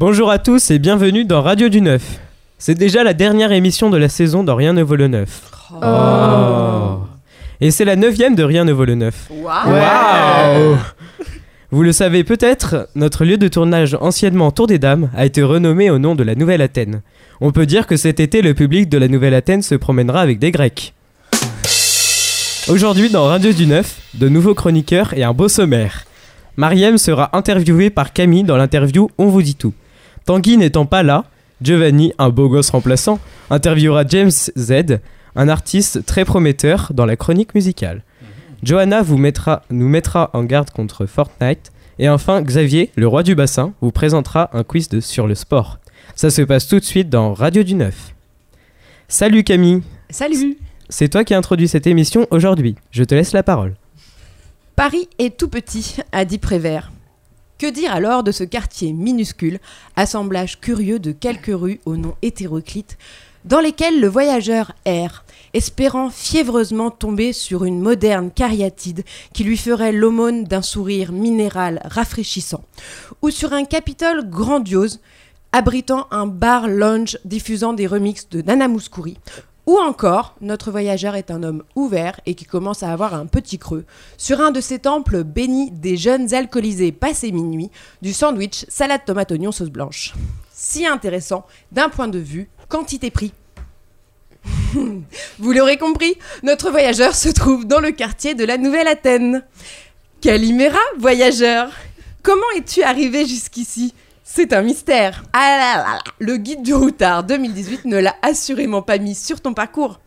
Bonjour à tous et bienvenue dans Radio du Neuf. C'est déjà la dernière émission de la saison dans Rien ne vaut le neuf. Oh. Et c'est la neuvième de Rien ne vaut le neuf. Waouh Vous le savez peut-être, notre lieu de tournage anciennement Tour des Dames a été renommé au nom de la Nouvelle Athènes. On peut dire que cet été, le public de la Nouvelle Athènes se promènera avec des Grecs. Aujourd'hui, dans Radio du Neuf, de nouveaux chroniqueurs et un beau sommaire. Mariem sera interviewée par Camille dans l'interview On vous dit tout. Tanguy n'étant pas là, Giovanni, un beau gosse remplaçant, interviewera James Z, un artiste très prometteur dans la chronique musicale. Johanna vous mettra, nous mettra en garde contre Fortnite. Et enfin, Xavier, le roi du bassin, vous présentera un quiz de, sur le sport. Ça se passe tout de suite dans Radio du Neuf. Salut Camille Salut C'est toi qui introduis cette émission aujourd'hui. Je te laisse la parole. Paris est tout petit, a dit Prévert. Que dire alors de ce quartier minuscule, assemblage curieux de quelques rues au nom hétéroclite, dans lesquelles le voyageur erre, espérant fiévreusement tomber sur une moderne cariatide qui lui ferait l'aumône d'un sourire minéral rafraîchissant, ou sur un Capitole grandiose abritant un bar lounge diffusant des remixes de Nana Mouskouri, ou encore, notre voyageur est un homme ouvert et qui commence à avoir un petit creux sur un de ces temples bénis des jeunes alcoolisés passés minuit, du sandwich salade tomate oignon sauce blanche. Si intéressant d'un point de vue quantité-prix. Vous l'aurez compris, notre voyageur se trouve dans le quartier de la Nouvelle Athènes. Calimera, voyageur, comment es-tu arrivé jusqu'ici? C'est un mystère. Ah là là là. Le guide du routard 2018 ne l'a assurément pas mis sur ton parcours.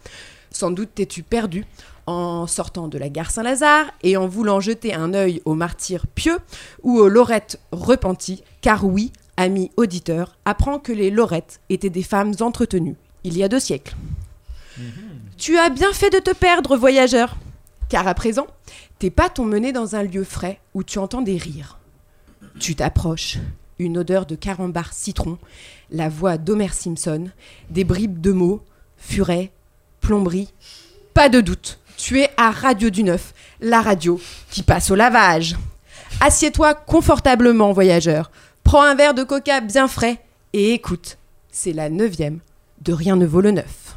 Sans doute t'es-tu perdu en sortant de la gare Saint-Lazare et en voulant jeter un œil aux martyrs pieux ou aux lorettes repenties, car oui, ami auditeur, apprends que les lorettes étaient des femmes entretenues, il y a deux siècles. Tu as bien fait de te perdre, voyageur, car à présent, tes pas t'ont mené dans un lieu frais où tu entends des rires. Tu t'approches, une odeur de carambar citron, la voix d'Homer Simpson, des bribes de mots, furet, plomberie. Pas de doute, tu es à Radio du Neuf, la radio qui passe au lavage. Assieds-toi confortablement, voyageur. Prends un verre de coca bien frais et écoute. C'est la neuvième de Rien ne vaut le neuf.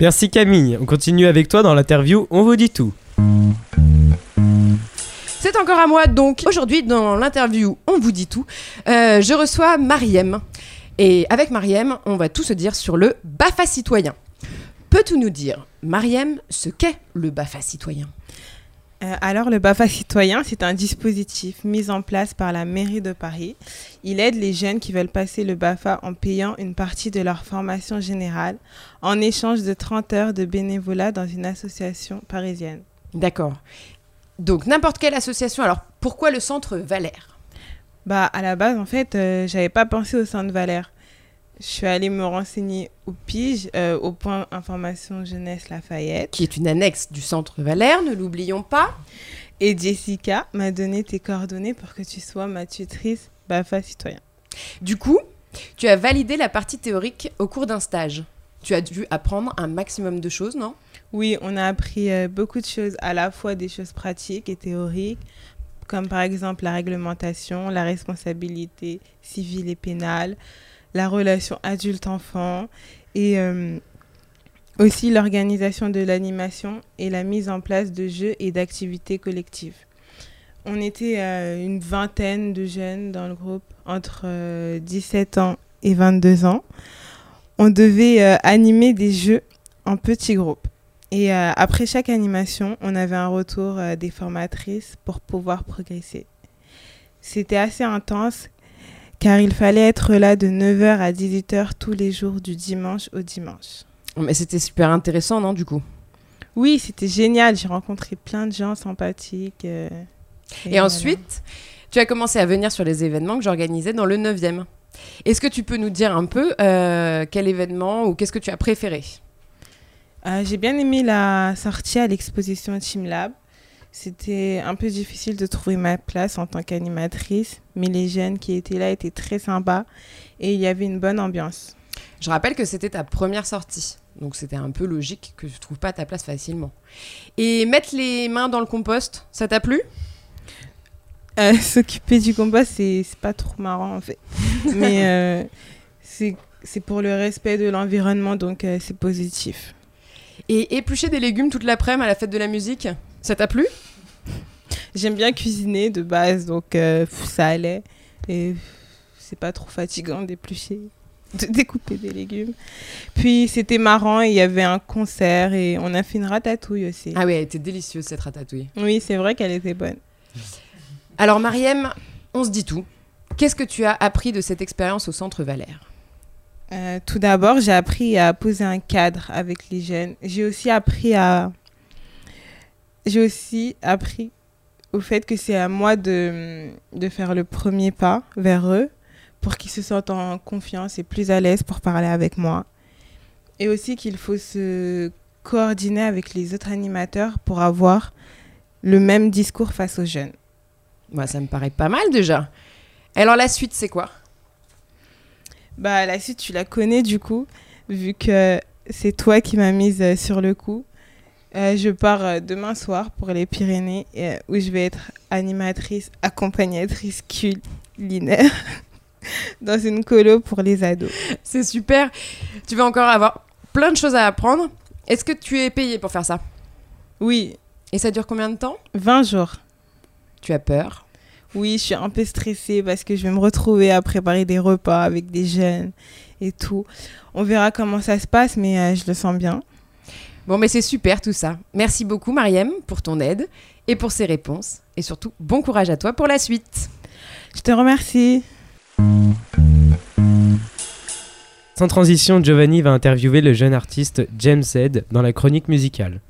Merci Camille. On continue avec toi dans l'interview On vous dit tout. C'est encore à moi donc. Aujourd'hui, dans l'interview On vous dit tout, euh, je reçois Mariem. Et avec Mariem, on va tout se dire sur le BAFA citoyen. Peux-tu nous dire, Mariem, ce qu'est le BAFA citoyen? Euh, alors, le BAFA citoyen, c'est un dispositif mis en place par la mairie de Paris. Il aide les jeunes qui veulent passer le BAFA en payant une partie de leur formation générale en échange de 30 heures de bénévolat dans une association parisienne. D'accord. Donc, n'importe quelle association. Alors, pourquoi le centre Valère? Bah, à la base, en fait, euh, j'avais pas pensé au centre Valère. Je suis allée me renseigner au PIGE, euh, au point information jeunesse Lafayette. Qui est une annexe du centre Valère, ne l'oublions pas. Et Jessica m'a donné tes coordonnées pour que tu sois ma tutrice BAFA citoyen. Du coup, tu as validé la partie théorique au cours d'un stage. Tu as dû apprendre un maximum de choses, non? Oui, on a appris euh, beaucoup de choses, à la fois des choses pratiques et théoriques, comme par exemple la réglementation, la responsabilité civile et pénale, la relation adulte-enfant et euh, aussi l'organisation de l'animation et la mise en place de jeux et d'activités collectives. On était euh, une vingtaine de jeunes dans le groupe entre euh, 17 ans et 22 ans. On devait euh, animer des jeux en petits groupes. Et euh, après chaque animation, on avait un retour euh, des formatrices pour pouvoir progresser. C'était assez intense car il fallait être là de 9h à 18h tous les jours du dimanche au dimanche. Mais c'était super intéressant, non, du coup? Oui, c'était génial. J'ai rencontré plein de gens sympathiques. euh, Et, ensuite, tu as commencé à venir sur les événements que j'organisais dans le 9e. Est-ce que tu peux nous dire un peu euh, quel événement ou qu'est-ce que tu as préféré? Euh, J'ai bien aimé la sortie à l'exposition Team Lab. C'était un peu difficile de trouver ma place en tant qu'animatrice, mais les jeunes qui étaient là étaient très sympas et il y avait une bonne ambiance. Je rappelle que c'était ta première sortie, donc c'était un peu logique que tu trouves pas ta place facilement. Et mettre les mains dans le compost, ça t'a plu? Euh, S'occuper du compost, c'est pas trop marrant en fait. Mais euh, c'est c'est pour le respect de l'environnement, donc euh, c'est positif. Et éplucher des légumes toute l'après-midi à la fête de la musique, ça t'a plu? J'aime bien cuisiner de base, donc euh, ça allait. Et c'est pas trop fatigant d'éplucher, de découper des légumes. Puis c'était marrant, il y avait un concert et on a fait une ratatouille aussi. Ah oui, elle était délicieuse cette ratatouille. Oui, c'est vrai qu'elle était bonne. Alors Mariem, on se dit tout. Qu'est-ce que tu as appris de cette expérience au Centre Valère? Euh, tout d'abord, j'ai appris à poser un cadre avec les jeunes. J'ai aussi appris à. J'ai aussi appris au fait que c'est à moi de, de faire le premier pas vers eux pour qu'ils se sentent en confiance et plus à l'aise pour parler avec moi. Et aussi qu'il faut se coordonner avec les autres animateurs pour avoir le même discours face aux jeunes. Moi, ça me paraît pas mal déjà. Alors la suite, c'est quoi? Bah, la suite, tu la connais du coup, vu que c'est toi qui m'as mise euh, sur le coup. Euh, je pars euh, demain soir pour les Pyrénées, euh, où je vais être animatrice, accompagnatrice culinaire dans une colo pour les ados. C'est super. Tu vas encore avoir plein de choses à apprendre. Est-ce que tu es payé pour faire ça? Oui, Et ça dure combien de temps? 20 jours. Tu as peur? Oui, je suis un peu stressée parce que je vais me retrouver à préparer des repas avec des jeunes et tout. On verra comment ça se passe, mais euh, je le sens bien. Bon, mais c'est super tout ça. Merci beaucoup, Mariem, pour ton aide et pour ces réponses. Et surtout, bon courage à toi pour la suite. Je te remercie. Sans transition, Giovanni va interviewer le jeune artiste James Z dans la chronique musicale.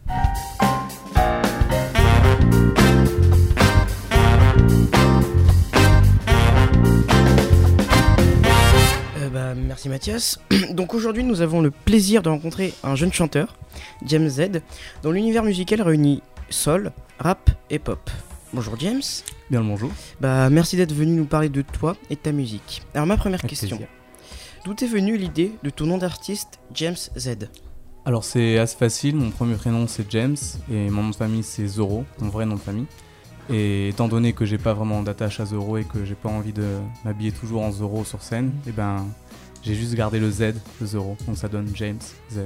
Merci Mathias. Donc aujourd'hui nous avons le plaisir de rencontrer un jeune chanteur, James Z, dont l'univers musical réunit soul, rap et pop. Bonjour James. Bien le bonjour. Bah merci d'être venu nous parler de toi et de ta musique. Alors ma première Avec question. D'où est venue l'idée de ton nom d'artiste James Z? Alors c'est assez facile, mon premier prénom c'est James et mon nom de famille c'est Zoro, mon vrai nom de famille. Et étant donné que j'ai pas vraiment d'attache à Zoro et que j'ai pas envie de m'habiller toujours en Zoro sur scène, et ben j'ai juste gardé le Z de Zoro, donc ça donne James Z.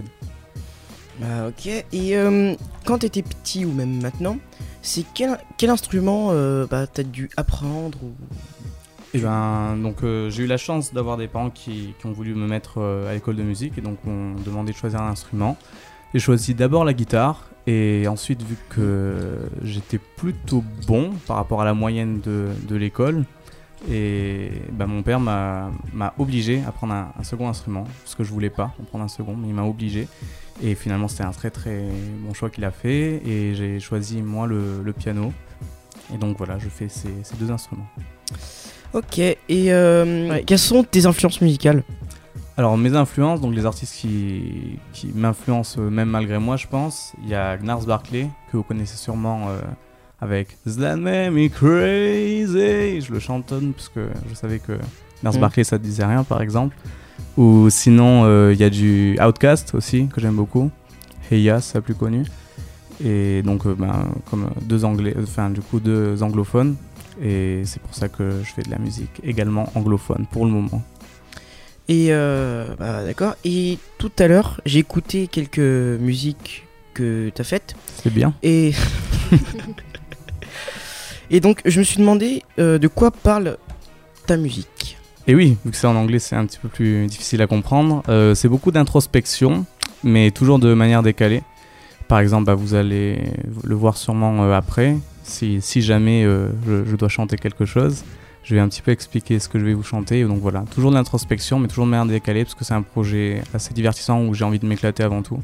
Bah ok. Et euh, quand t'étais petit ou même maintenant, c'est quel, quel instrument euh, bah, t'as dû apprendre ou... Et ben donc euh, j'ai eu la chance d'avoir des parents qui, qui ont voulu me mettre à l'école de musique et donc m'ont demandé de choisir un instrument. J'ai choisi d'abord la guitare et ensuite vu que j'étais plutôt bon par rapport à la moyenne de, de l'école et ben, mon père m'a m'a obligé à prendre un, un second instrument parce que je voulais pas en prendre un second mais il m'a obligé et finalement c'était un très très bon choix qu'il a fait et j'ai choisi moi le, le piano et donc voilà je fais ces, ces deux instruments. Ok. Et euh, quelles sont tes influences musicales? Alors mes influences, donc les artistes qui, qui m'influencent euh, même malgré moi je pense, il y a Gnars Barkley que vous connaissez sûrement euh, avec That Made Me Crazy, je le chantonne parce que je savais que Gnars Mm. Barkley ça te disait rien par exemple. Ou sinon euh, il y a du Outcast aussi que j'aime beaucoup, Hey Ya c'est la plus connue. Et donc euh, ben, comme deux anglais, enfin du coup deux anglophones. Et c'est pour ça que je fais de la musique également anglophone pour le moment. Et euh, bah, d'accord. Et tout à l'heure, j'ai écouté quelques musiques que t'as faites. C'est bien. Et. et donc, je me suis demandé euh, de quoi parle ta musique. Et oui, vu que c'est en anglais, c'est un petit peu plus difficile à comprendre. Euh, c'est beaucoup d'introspection, mais toujours de manière décalée. Par exemple, bah, vous allez le voir sûrement euh, après. Si, jamais je, je dois chanter quelque chose, je vais un petit peu expliquer ce que je vais vous chanter. Donc voilà, toujours de l'introspection, mais toujours de manière décalée, parce que c'est un projet assez divertissant où j'ai envie de m'éclater avant tout.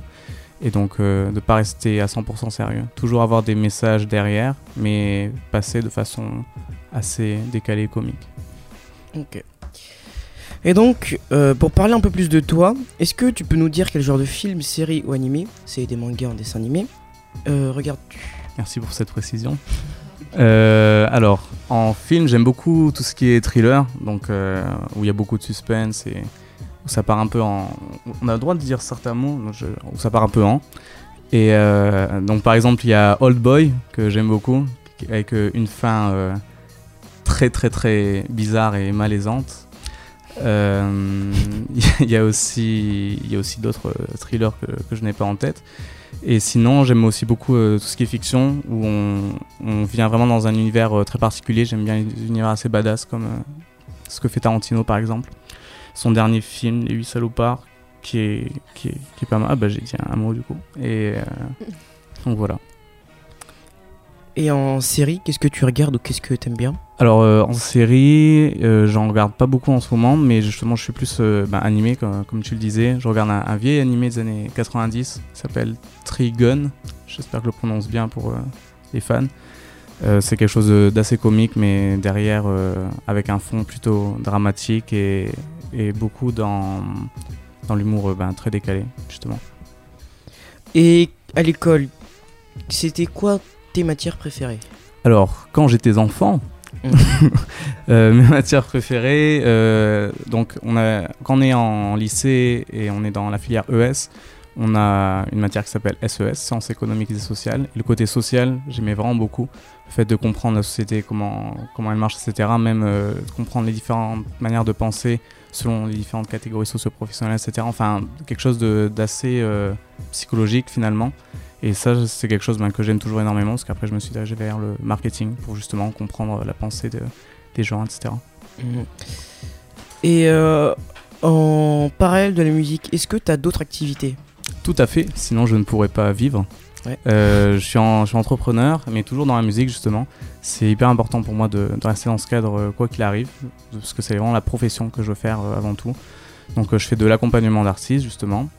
Et donc euh, de ne pas rester à 100% sérieux. Toujours avoir des messages derrière, mais passer de façon assez décalée et comique. Ok. Et donc, euh, pour parler un peu plus de toi, est-ce que tu peux nous dire quel genre de film, série ou animé, c'est des mangas en dessin animé, euh, regardes-tu? Merci pour cette précision. Euh, alors, en film, j'aime beaucoup tout ce qui est thriller, donc euh, où il y a beaucoup de suspense et ça part un peu en. On a le droit de dire certains mots, je- où ça part un peu en. Et euh, donc par exemple, il y a Old Boy, que j'aime beaucoup, avec euh, une fin euh, très très très bizarre et malaisante. Il y a aussi, aussi d'autres thrillers que, que je n'ai pas en tête. Et sinon, j'aime aussi beaucoup tout ce qui est fiction, où on, vient vraiment dans un univers très particulier. J'aime bien les univers assez badass, comme ce que fait Tarantino par exemple. Son dernier film, Les Huit Salopards, qui est, qui est, qui est pas mal. Ah bah j'ai dit un mot du coup. Et euh, donc voilà. Et en série, qu'est-ce que tu regardes ou qu'est-ce que t'aimes bien? Alors euh, en série, euh, j'en regarde pas beaucoup en ce moment, mais justement je suis plus euh, bah, animé comme, comme tu le disais. Je regarde un, un vieil animé des années 90, qui s'appelle Trigun. J'espère que je le prononce bien pour euh, les fans. Euh, c'est quelque chose d'assez comique, mais derrière euh, avec un fond plutôt dramatique et, et beaucoup dans, dans l'humour euh, ben, très décalé justement. Et à l'école, c'était quoi tes matières préférées? Alors, quand j'étais enfant, Mhm. euh, mes matières préférées, euh, donc on a, quand on est en lycée et on est dans la filière ES, on a une matière qui s'appelle SES, Sciences économiques et sociales. Et le côté social, j'aimais vraiment beaucoup. Le fait de comprendre la société, comment, comment elle marche, etc. Même euh, comprendre les différentes manières de penser selon les différentes catégories socio-professionnelles, etc. Enfin, quelque chose d'assez euh, psychologique finalement. Et ça, c'est quelque chose ben, que j'aime toujours énormément, parce qu'après, je me suis dirigé vers le marketing pour justement comprendre la pensée de- des gens, etc. Et euh, en parallèle de la musique, est-ce que t'as d'autres activités? Tout à fait, sinon je ne pourrais pas vivre. Ouais. Euh, je, suis en- je suis entrepreneur, mais toujours dans la musique, justement. C'est hyper important pour moi de, de rester dans ce cadre, euh, quoi qu'il arrive, parce que c'est vraiment la profession que je veux faire euh, avant tout. Donc, je fais de l'accompagnement d'artistes, justement,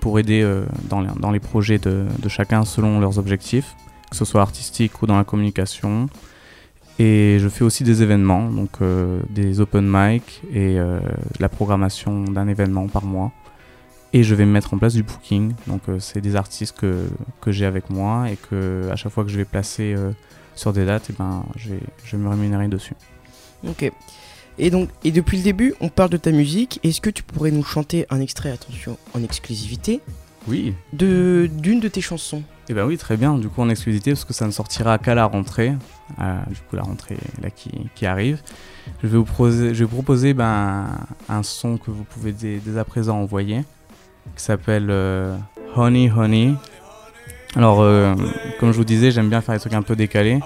pour aider dans, les, dans les projets de, de chacun selon leurs objectifs, que ce soit artistique ou dans la communication. Et je fais aussi des événements, donc euh, des open mic et euh, la programmation d'un événement par mois. Et je vais mettre en place du booking. Donc euh, c'est des artistes que, que j'ai avec moi et que à chaque fois que je vais placer euh, sur des dates, et ben, je, vais, je vais me rémunérer dessus. Ok. Et donc, et depuis le début, on parle de ta musique. Est-ce que tu pourrais nous chanter un extrait, attention, en exclusivité, Oui. de d'une de tes chansons? Et ben oui, très bien. Du coup en exclusivité parce que ça ne sortira qu'à la rentrée. Euh, du coup la rentrée là qui, qui arrive. Je vais vous proposer, je vais vous proposer ben, un son que vous pouvez dès, dès à présent envoyer qui s'appelle euh, Honey Honey. Alors euh, comme je vous disais, j'aime bien faire des trucs un peu décalés.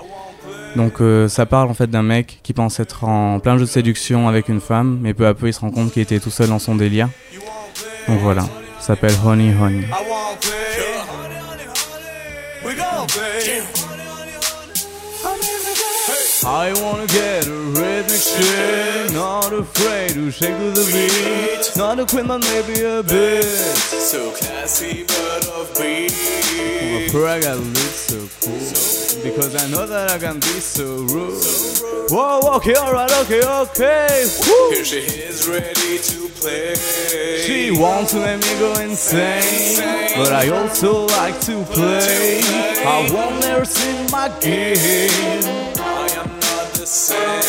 Donc euh, ça parle en fait d'un mec qui pense être en plein jeu de séduction avec une femme, mais peu à peu il se rend compte qu'il était tout seul dans son délire. Donc voilà, ça s'appelle Honey Honey. I want play. We gon' play. I wanna get a rhythmic shit, not afraid to shake to the beat, not a quit, but maybe a bit. So classy but offbeat. Before I gotta look so cool, because I know that I can be so rude. Whoa, okay, alright, okay, okay. Woo. Here she is ready to play. She wants to let me go insane, but I also like to play. I won't never sing my game. I am not the same.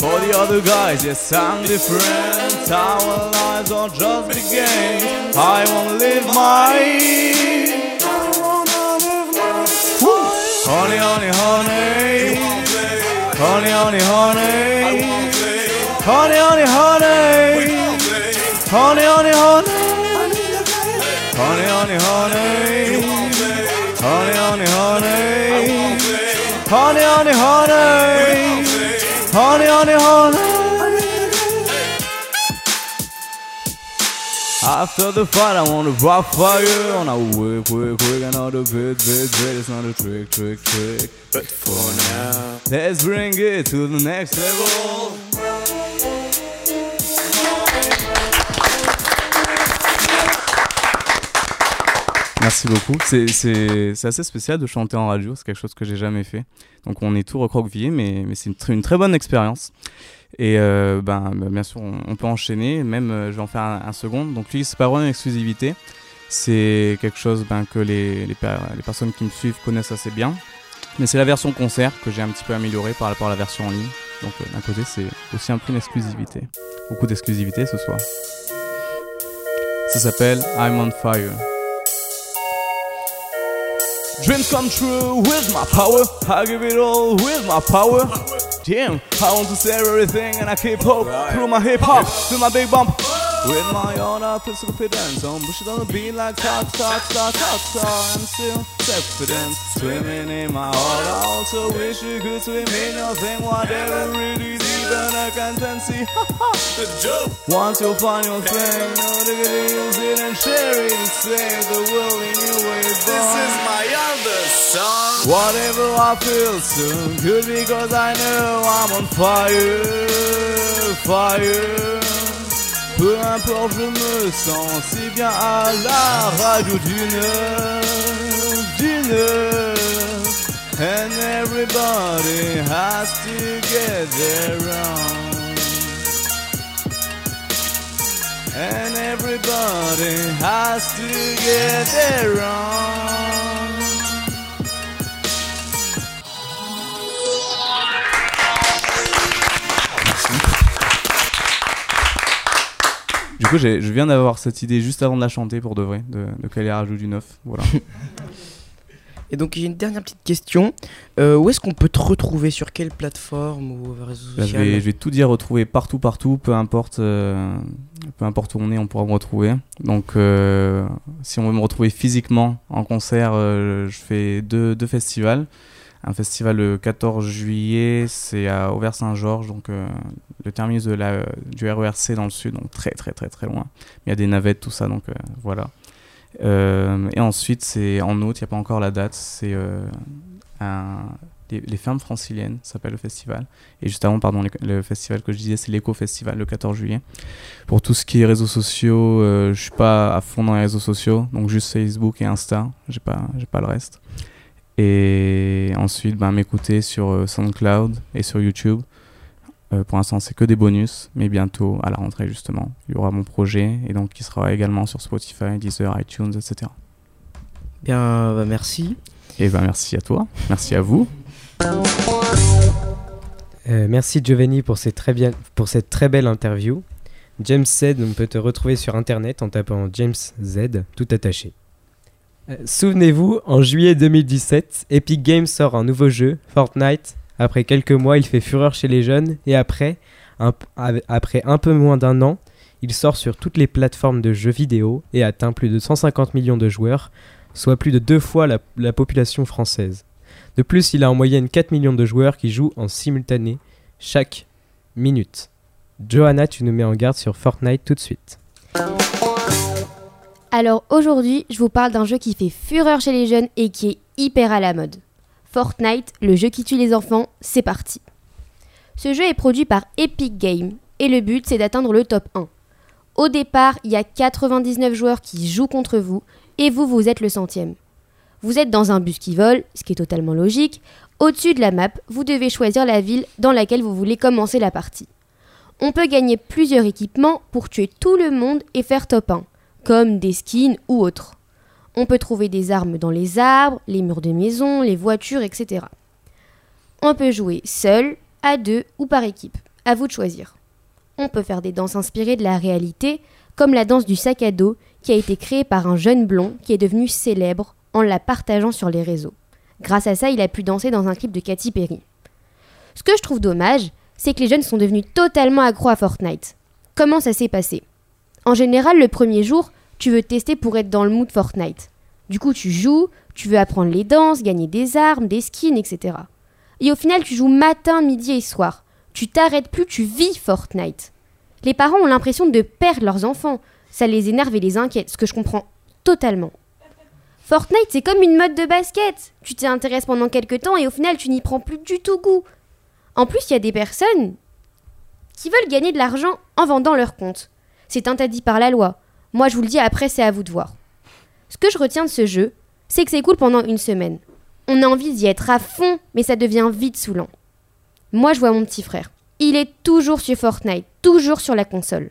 For the other guys, yes, I'm different. Our lives are just beginning. I wanna live mine. Woo! Honey, honey, honey. Honey, honey, honey. Honey, honey, honey. Honey, honey, honey. Honey, honey, honey. Honey, honey, honey. Honey, honey, honey. Honey, honey, honey. After the fight, I wanna rock fire on a quick, quick, quick, another bit, bit, bit. It's not a trick, trick, trick. But for now, Let's bring it to the next level. Merci beaucoup. C'est- assez spécial de chanter en radio, c'est quelque chose que j'ai jamais fait. Donc on est tout recroquevillé, mais, c'est une, tr- une très bonne expérience. Et euh, ben, ben, bien sûr, on, peut enchaîner, même euh, je vais en faire un, second. Donc lui, c'est pas vraiment une exclusivité, c'est quelque chose ben, que les personnes qui me suivent connaissent assez bien. Mais c'est la version concert que j'ai un petit peu améliorée par rapport à la version en ligne. Donc euh, d'un côté, c'est aussi un peu une exclusivité. Beaucoup d'exclusivité ce soir. Ça s'appelle I'm on fire. Dreams come true with my power. I give it all with my power. Damn, I want to say everything and I keep hope through my hip hop, through my big bump. With my own physical confidence, I'm pushing on the beat like ta ta ta ta ta. I'm still confident, swimming in my heart. I also wish you could swim in your thing, whatever it is, even I can't see. The joke. Once you'll find your thing, no diggity, use it and share it and save the world in your way. This is my other song. Whatever I feel so good because I know I'm on fire, fire. Peu importe, je me sens si bien à la radio d'une, d'une. And everybody has to get their own. And everybody has to get their own. Du coup, je viens d'avoir cette idée juste avant de la chanter pour de vrai, de, de caler la rajout du neuf. Voilà. Et donc, j'ai une dernière petite question. Euh, où est-ce qu'on peut te retrouver? Sur quelle plateforme ou réseau je, vais, je vais tout dire, retrouver partout, partout, peu importe, euh, peu importe où on est, on pourra me retrouver. Donc, euh, si on veut me retrouver physiquement en concert, je fais deux, deux festivals. Un festival le 14 juillet, c'est à Auvers-Saint-Georges, donc euh, le terminus de la, du RERC dans le sud, donc très très très très loin. Il y a des navettes, tout ça, donc euh, voilà. Euh, et ensuite, c'est en août, il n'y a pas encore la date, c'est les, fermes franciliennes, s'appelle le festival. Et juste avant, pardon, le, festival que je disais, c'est l'éco-festival le 14 juillet. Pour tout ce qui est réseaux sociaux, je suis pas à fond dans les réseaux sociaux, donc juste Facebook et Insta, j'ai pas, pas le reste. Et ensuite, ben, m'écouter sur euh, SoundCloud et sur YouTube. Euh, pour l'instant, c'est que des bonus, mais bientôt, à la rentrée justement, il y aura mon projet et donc qui sera également sur Spotify, Deezer, iTunes, etc. Bien, bah, merci. Et ben merci à toi, merci à vous. Euh, merci Giovanni pour, ces très bien, pour cette très belle interview. James Z, on peut te retrouver sur internet en tapant James Z, tout attaché. Euh, Souvenez-vous, en juillet 2017, Epic Games sort un nouveau jeu, Fortnite. Après quelques mois, il fait fureur chez les jeunes et après, un, après un peu moins d'un an, il sort sur toutes les plateformes de jeux vidéo et atteint plus de 150 millions de joueurs, soit plus de deux fois la- la population française. De plus, il a en moyenne 4 millions de joueurs qui jouent en simultané chaque minute. Johanna, tu nous mets en garde sur Fortnite tout de suite. Alors aujourd'hui, je vous parle d'un jeu qui fait fureur chez les jeunes et qui est hyper à la mode. Fortnite, le jeu qui tue les enfants, c'est parti. Ce jeu est produit par Epic Games et le but c'est d'atteindre le top 1. Au départ, il y a 99 joueurs qui jouent contre vous et vous, vous êtes le centième. Vous êtes dans un bus qui vole, ce qui est totalement logique. Au-dessus de la map, vous devez choisir la ville dans laquelle vous voulez commencer la partie. On peut gagner plusieurs équipements pour tuer tout le monde et faire top 1 comme des skins ou autres. On peut trouver des armes dans les arbres, les murs de maison, les voitures, etc. On peut jouer seul, à deux ou par équipe. À vous de choisir. On peut faire des danses inspirées de la réalité, comme la danse du sac à dos qui a été créée par un jeune blond qui est devenu célèbre en la partageant sur les réseaux. Grâce à ça, il a pu danser dans un clip de Katy Perry. Ce que je trouve dommage, c'est que les jeunes sont devenus totalement accros à Fortnite. Comment ça s'est passé? En général, le premier jour, tu veux tester pour être dans le mood Fortnite. Du coup, tu joues, tu veux apprendre les danses, gagner des armes, des skins, etc. Et au final, tu joues matin, midi et soir. Tu t'arrêtes plus, tu vis Fortnite. Les parents ont l'impression de perdre leurs enfants. Ça les énerve et les inquiète, ce que je comprends totalement. Fortnite, c'est comme une mode de basket. Tu t'y intéresses pendant quelques temps et au final, tu n'y prends plus du tout goût. En plus, il y a des personnes qui veulent gagner de l'argent en vendant leur compte. C'est interdit par la loi. Moi, je vous le dis, après, c'est à vous de voir. Ce que je retiens de ce jeu, c'est que c'est cool pendant une semaine. On a envie d'y être à fond, mais ça devient vite saoulant. Moi, je vois mon petit frère. Il est toujours sur Fortnite, toujours sur la console.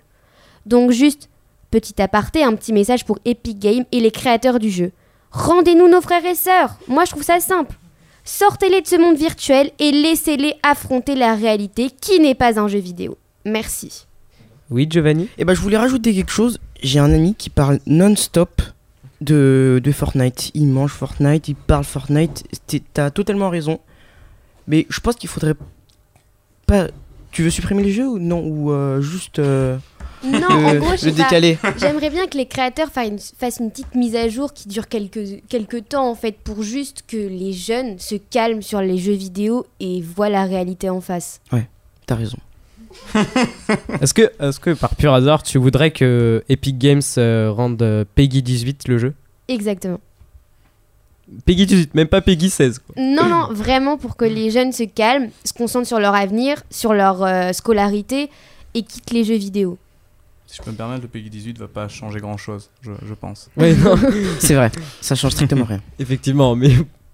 Donc juste, petit aparté, un petit message pour Epic Games et les créateurs du jeu. Rendez-nous nos frères et sœurs. Moi, je trouve ça simple. Sortez-les de ce monde virtuel et laissez-les affronter la réalité qui n'est pas un jeu vidéo. Merci. Oui, Giovanni? Et bah, je voulais rajouter quelque chose. j'ai un ami qui parle non-stop de, de Fortnite. Il mange Fortnite, il parle Fortnite. T'as totalement raison. Mais je pense qu'il faudrait pas. Tu veux supprimer les jeux ou non? Ou euh, juste euh, Non, en le, gros, je le sais pas. décaler? J'aimerais bien que les créateurs fassent une, petite mise à jour qui dure quelques, quelques temps en fait pour juste que les jeunes se calment sur les jeux vidéo et voient la réalité en face. T'as raison. Est-ce que, est que par pur hasard, tu voudrais que Epic Games euh, rende euh, Peggy 18 le jeu? Exactement. Peggy 18, même pas Peggy 16. quoi. Non, non, vraiment pour que les jeunes se calment, se concentrent sur leur avenir, sur leur euh, scolarité et quittent les jeux vidéo. Si je peux me permettre, le Peggy 18 va pas changer grand chose, je, je pense. Non, C'est vrai, ça change strictement rien. effectivement, mais.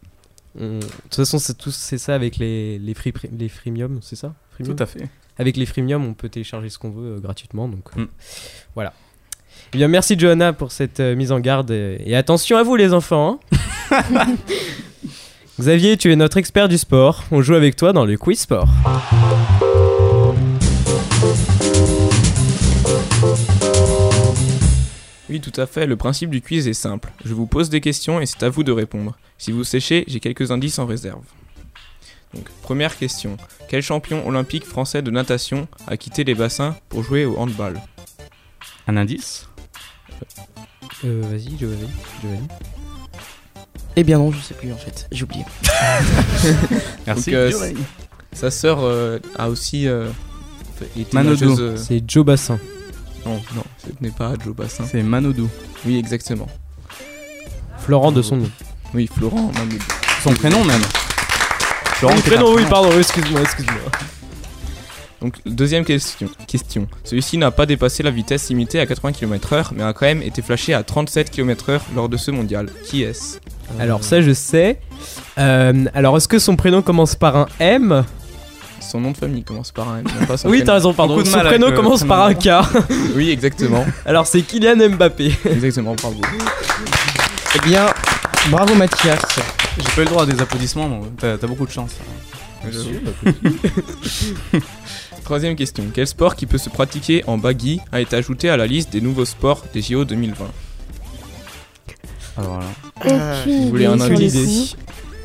on- De toute façon, c'est tout- c'est ça avec les, les, free, les freemium, c'est ça? Freemium? Tout à fait. Avec les freemium, on peut télécharger ce qu'on veut euh, gratuitement. Donc euh, Mm. voilà. Eh bien, merci Johanna pour cette euh, mise en garde. euh, Et attention à vous, les enfants. hein. Xavier, tu es notre expert du sport. On joue avec toi dans le quiz sport. Oui, tout à fait. Le principe du quiz est simple. Je vous pose des questions et c'est à vous de répondre. Si vous séchez, j'ai quelques indices en réserve. Donc, première question. Quel champion olympique français de natation a quitté les bassins pour jouer au handball? Un indice? Euh, Vas-y, Giovanni. Giovanni. Eh bien non, je sais plus en fait, j'ai oublié. Merci. Donc, euh, Sa sœur euh, a aussi euh, été nageuse, euh, C'est Joe Bassin. Non, non, ce n'est pas Joe Bassin. C'est Manodou. Oui, exactement. Florent de son nom. Oui, Florent Manodou. Son prénom même. C'est un prénom, oui, pardon, excuse-moi, excuse-moi. Donc, deuxième question. question. Celui-ci n'a pas dépassé la vitesse limitée à 80 km/h, mais a quand même été flashé à 37 km/h lors de ce mondial. Qui est-ce? Alors, ça, je sais. Euh, alors, est-ce que son prénom commence par un M? Son nom de famille commence par un M, non pas son Oui, t'as raison, pardon. Beaucoup de Son mal prénom le commence par un prénom. K. Oui, exactement. Alors, c'est Kylian Mbappé. exactement, bravo. Eh bien, bravo Mathias. J'ai pas eu le droit à des applaudissements, donc t'as t'as beaucoup de chance. Troisième question. Quel sport qui peut se pratiquer en baggy a été ajouté à la liste des nouveaux sports des JO 2020 Alors là. Euh, Aucune Vous voulez un indice.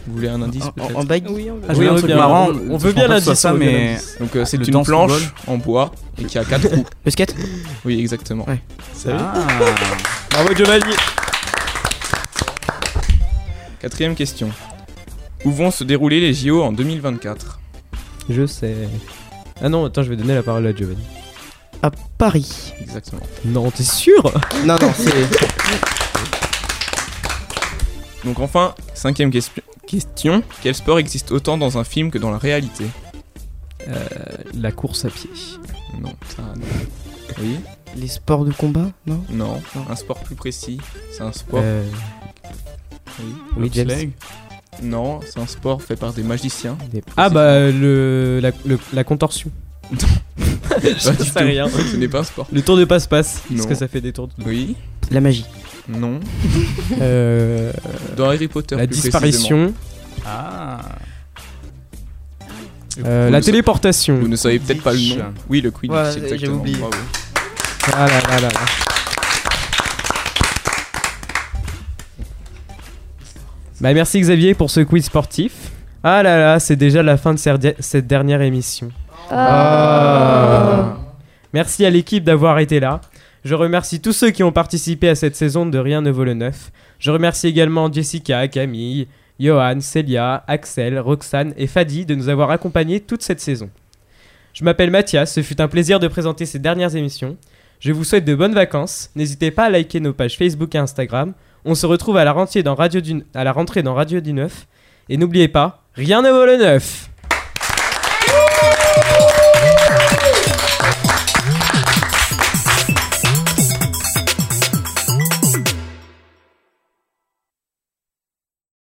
Vous voulez un indice en, en- en bague Oui, on va- Ah, je Oui, on un veut truc bien. marrant. On veut bien l'indice, ça, veut mais. Donc euh, c'est Le une planche football en bois et qui a quatre roues. Le skate Oui, exactement. Ouais. Ah. Bravo, Giovanni. Quatrième question. Où vont se dérouler les JO en 2024 Je sais. Ah non, attends, je vais donner la parole à Giovanni. À Paris. Exactement. Non, t'es sûr? Non, non, c'est. Donc enfin, cinquième ques- question. Quel sport existe autant dans un film que dans la réalité? Euh, La course à pied. Non, ça non. Oui Les sports de combat, non? Non. Non. Un sport plus précis. C'est un sport. Euh, Oui. oui, James. Bobsleigh. Non, c'est un sport fait par des magiciens. Ah bah le la, le- la contorsion. Je sais rien. Ce n'est pas un sport. Le tour de passe-passe. Parce Non. que ça fait des tours. De... Oui. La magie. Non. Euh, Dans Harry Potter. la plus disparition. Ah. euh, la téléportation. Vous ne savez peut-être pas le nom. Oui, le Quidditch, Ouais, j'ai exactement. oublié. Bravo. Ah là là là là. Bah merci Xavier pour ce quiz sportif. Ah là là, c'est déjà la fin de cette dernière émission. Ah. Merci à l'équipe d'avoir été là. Je remercie tous ceux qui ont participé à cette saison de Rien ne vaut le neuf. Je remercie également Jessica, Camille, Johan, Célia, Axel, Roxane et Fadi de nous avoir accompagnés toute cette saison. Je m'appelle Mathias, ce fut un plaisir de présenter ces dernières émissions. Je vous souhaite de bonnes vacances. N'hésitez pas à liker nos pages Facebook et Instagram. On se retrouve à la rentrée dans Radio du, Neuf. Et n'oubliez pas, rien ne vaut le neuf